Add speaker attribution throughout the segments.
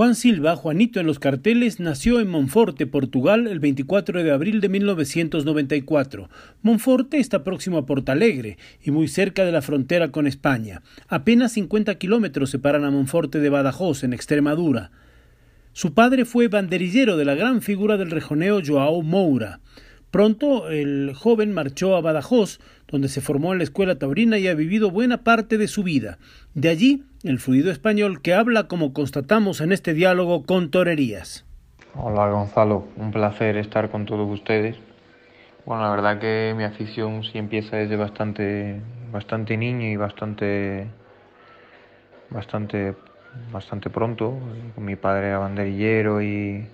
Speaker 1: Juan Silva, Juanito en los carteles, nació en Monforte, Portugal, el 24 de abril de 1994. Monforte está próximo a Portalegre y muy cerca de la frontera con España. Apenas 50 kilómetros separan a Monforte de Badajoz, en Extremadura. Su padre fue banderillero de la gran figura del rejoneo Joao Moura. Pronto el joven marchó a Badajoz, donde se formó en la escuela taurina y ha vivido buena parte de su vida. De allí el fluido español que habla como constatamos en este diálogo con torerías.
Speaker 2: Hola Gonzalo, un placer estar con todos ustedes. Bueno, la verdad que mi afición sí empieza desde bastante, bastante niño y bastante, bastante, bastante pronto. Mi padre era banderillero y,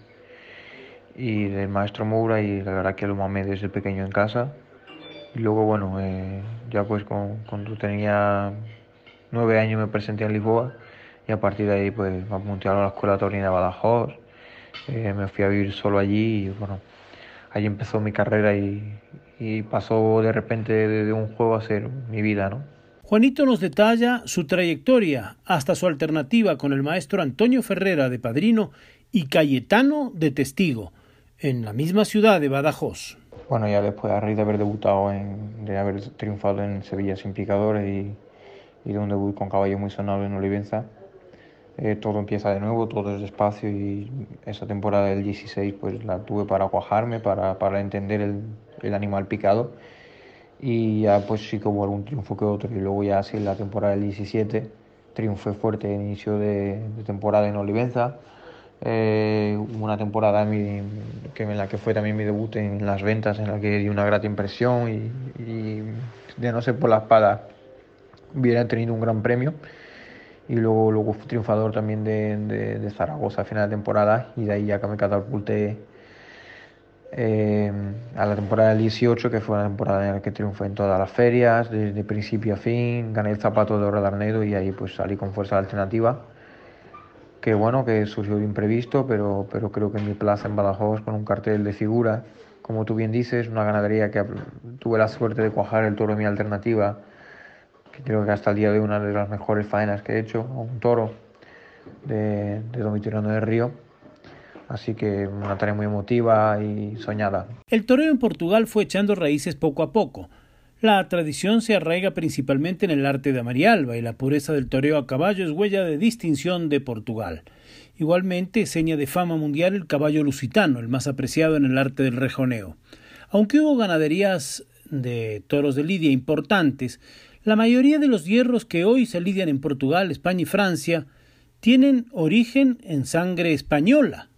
Speaker 2: y del maestro Moura y la verdad que lo mamé desde pequeño en casa. Y luego, bueno, eh, ya pues cuando tenía nueve años me presenté en Lisboa y a partir de ahí pues me apunté a la Escuela Taurina de Badajoz, eh, me fui a vivir solo allí y bueno, allí empezó mi carrera y, y pasó de repente de, de un juego a ser mi vida, ¿no?
Speaker 1: Juanito nos detalla su trayectoria hasta su alternativa con el maestro Antonio Ferrera de padrino y Cayetano de testigo en la misma ciudad de Badajoz.
Speaker 2: Bueno, ya después, a raíz de haber debutado, en, de haber triunfado en Sevilla sin picadores y, y de un debut con caballo muy sonado en Olivenza, eh, todo empieza de nuevo, todo es despacio y esa temporada del 16 pues la tuve para cuajarme, para, para entender el, el animal picado y ya pues sí que hubo algún triunfo que otro y luego ya así en la temporada del 17 triunfé fuerte inicio de, de temporada en Olivenza eh, una temporada que en la que fue también mi debut en las ventas en la que di una grata impresión y, de no ser por la espada hubiera tenido un gran premio y luego, luego fui triunfador también de, Zaragoza a final de temporada y de ahí ya me catapulté eh, a la temporada del 18, que fue una temporada en la que triunfé en todas las ferias, desde principio a fin, gané el zapato de oro de Arnedo y ahí pues salí con fuerza alternativa. Que bueno, que surgió de imprevisto, pero, pero creo que mi plaza en Badajoz, con un cartel de figura, como tú bien dices, una ganadería que tuve la suerte de cuajar el toro de mi alternativa, que creo que hasta el día de hoy una de las mejores faenas que he hecho, un toro de, de Don Vitoriano de Río Así que una tarea muy emotiva y soñada.
Speaker 1: El toreo en Portugal fue echando raíces poco a poco. La tradición se arraiga principalmente en el arte de Amarialba y la pureza del toreo a caballo es huella de distinción de Portugal. Igualmente, seña de fama mundial el caballo lusitano, el más apreciado en el arte del rejoneo. Aunque hubo ganaderías de toros de lidia importantes, la mayoría de los hierros que hoy se lidian en Portugal, España y Francia tienen origen en sangre española,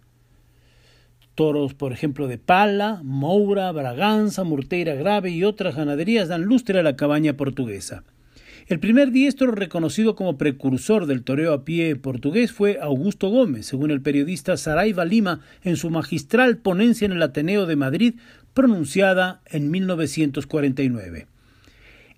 Speaker 1: Toros, por ejemplo, de Pala, Moura, Braganza, Murteira Grave y otras ganaderías dan lustre a la cabaña portuguesa. El primer diestro reconocido como precursor del toreo a pie portugués fue Augusto Gómez, según el periodista Saraiva Lima en su magistral ponencia en el Ateneo de Madrid, pronunciada en 1949.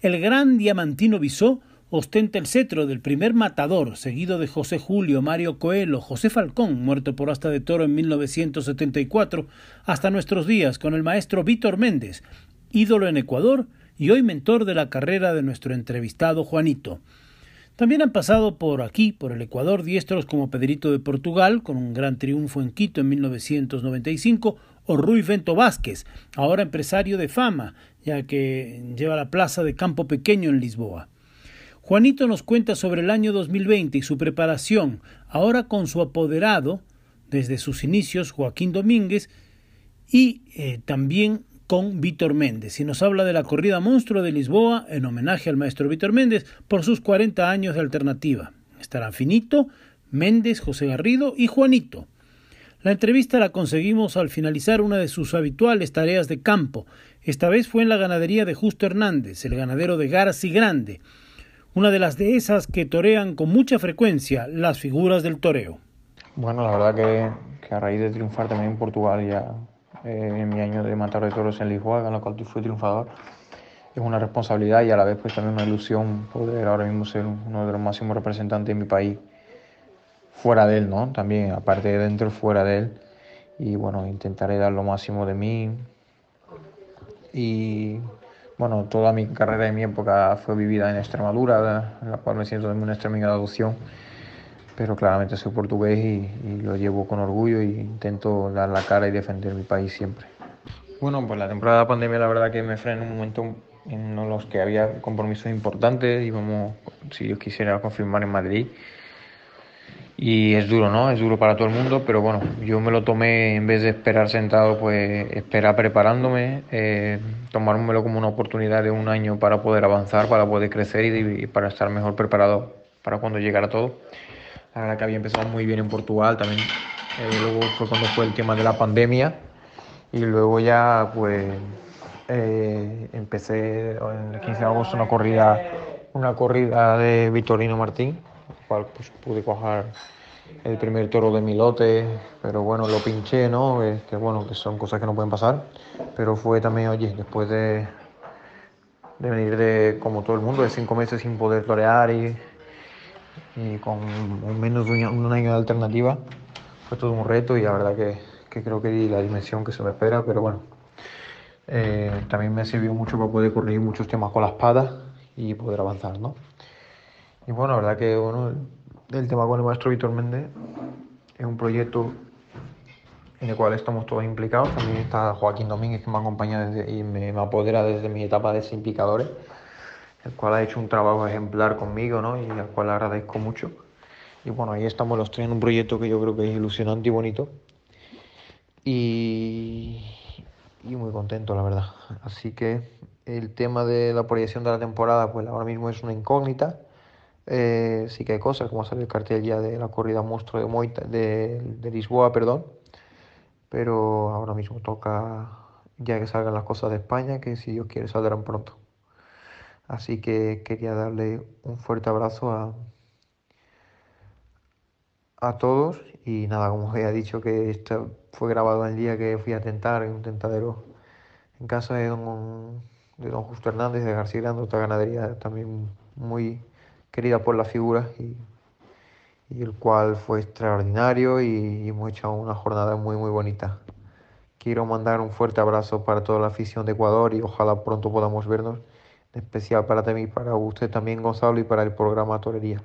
Speaker 1: El gran diamantino Bisó ostenta el cetro del primer matador, seguido de José Julio, Mario Coelho, José Falcón, muerto por asta de toro en 1974, hasta nuestros días con el maestro Víctor Méndez, ídolo en Ecuador y hoy mentor de la carrera de nuestro entrevistado Juanito. También han pasado por aquí, por el Ecuador, diestros como Pedrito de Portugal, con un gran triunfo en Quito en 1995, o Rui Vento Vázquez, ahora empresario de fama, ya que lleva la plaza de Campo Pequeño en Lisboa. Juanito nos cuenta sobre el año 2020 y su preparación, ahora con su apoderado, desde sus inicios, Joaquín Domínguez, y eh, también con Víctor Méndez. Y nos habla de la corrida monstruo de Lisboa en homenaje al maestro Víctor Méndez por sus 40 años de alternativa. Estarán Finito, Méndez, José Garrido y Juanito. La entrevista la conseguimos al finalizar una de sus habituales tareas de campo. Esta vez fue en la ganadería de Justo Hernández, el ganadero de Garci Grande una de las dehesas que torean con mucha frecuencia las figuras del toreo.
Speaker 2: Bueno, la verdad que, que a raíz de triunfar también en Portugal ya eh, en mi año de matar de toros en Lisboa, en la cual fui triunfador. Es una responsabilidad y a la vez pues también una ilusión poder ahora mismo ser uno de los máximos representantes de mi país fuera de él, ¿no? También, aparte de dentro, fuera de él. Y bueno, intentaré dar lo máximo de mí. Y bueno, toda mi carrera y mi época fue vivida en Extremadura, en la cual me siento también una extrema adopción pero claramente soy portugués y, lo llevo con orgullo e intento dar la cara y defender mi país siempre. Bueno, pues la temporada de pandemia la verdad que me frenó en un momento en los que había compromisos importantes, íbamos, si Dios quisiera, confirmar en Madrid. Y es duro, ¿no? Es duro para todo el mundo, pero bueno, yo me lo tomé en vez de esperar sentado, pues esperar preparándome, eh, tomármelo como una oportunidad de un año para poder avanzar, para poder crecer y, y para estar mejor preparado para cuando llegara todo. La verdad que había empezado muy bien en Portugal, también eh, luego fue cuando fue el tema de la pandemia y luego ya pues eh, empecé en el 15 de agosto una corrida, una corrida de Vitorino Martín, cual pues pude coger el primer toro de mi lote, pero bueno, lo pinché, ¿no? que bueno, que son cosas que no pueden pasar, pero fue también, oye, después de, de venir de, como todo el mundo, de cinco meses sin poder torear y y con menos de un año de alternativa fue todo un reto y la verdad que, que creo que di la dimensión que se me espera, pero bueno, eh, también me sirvió mucho para poder corregir muchos temas con la espada y poder avanzar, ¿no? Y bueno, la verdad que bueno, el, tema con el maestro Víctor Méndez es un proyecto en el cual estamos todos implicados. También está Joaquín Domínguez que me acompaña desde, y me, me apodera desde mi etapa de simplicadores el cual ha hecho un trabajo ejemplar conmigo, ¿no? Y al cual agradezco mucho. Y bueno, ahí estamos los tres en un proyecto que yo creo que es ilusionante y bonito. Y, y muy contento, la verdad. Así que el tema de la proyección de la temporada, pues ahora mismo es una incógnita. Eh, sí que hay cosas, como sale el cartel ya de la corrida monstruo de, Moita, de, de Lisboa, perdón. Pero ahora mismo toca ya que salgan las cosas de España, que si Dios quiere saldrán pronto. Así que quería darle un fuerte abrazo a, a todos y nada, como os había dicho que esto fue grabado el día que fui a tentar en un tentadero en casa de don, de don Justo Hernández de García Grande, otra ganadería también muy querida por la figura y, el cual fue extraordinario y, y hemos hecho una jornada muy muy bonita. Quiero mandar un fuerte abrazo para toda la afición de Ecuador y ojalá pronto podamos vernos especial para mí, para usted también, Gonzalo, y para el programa Torería.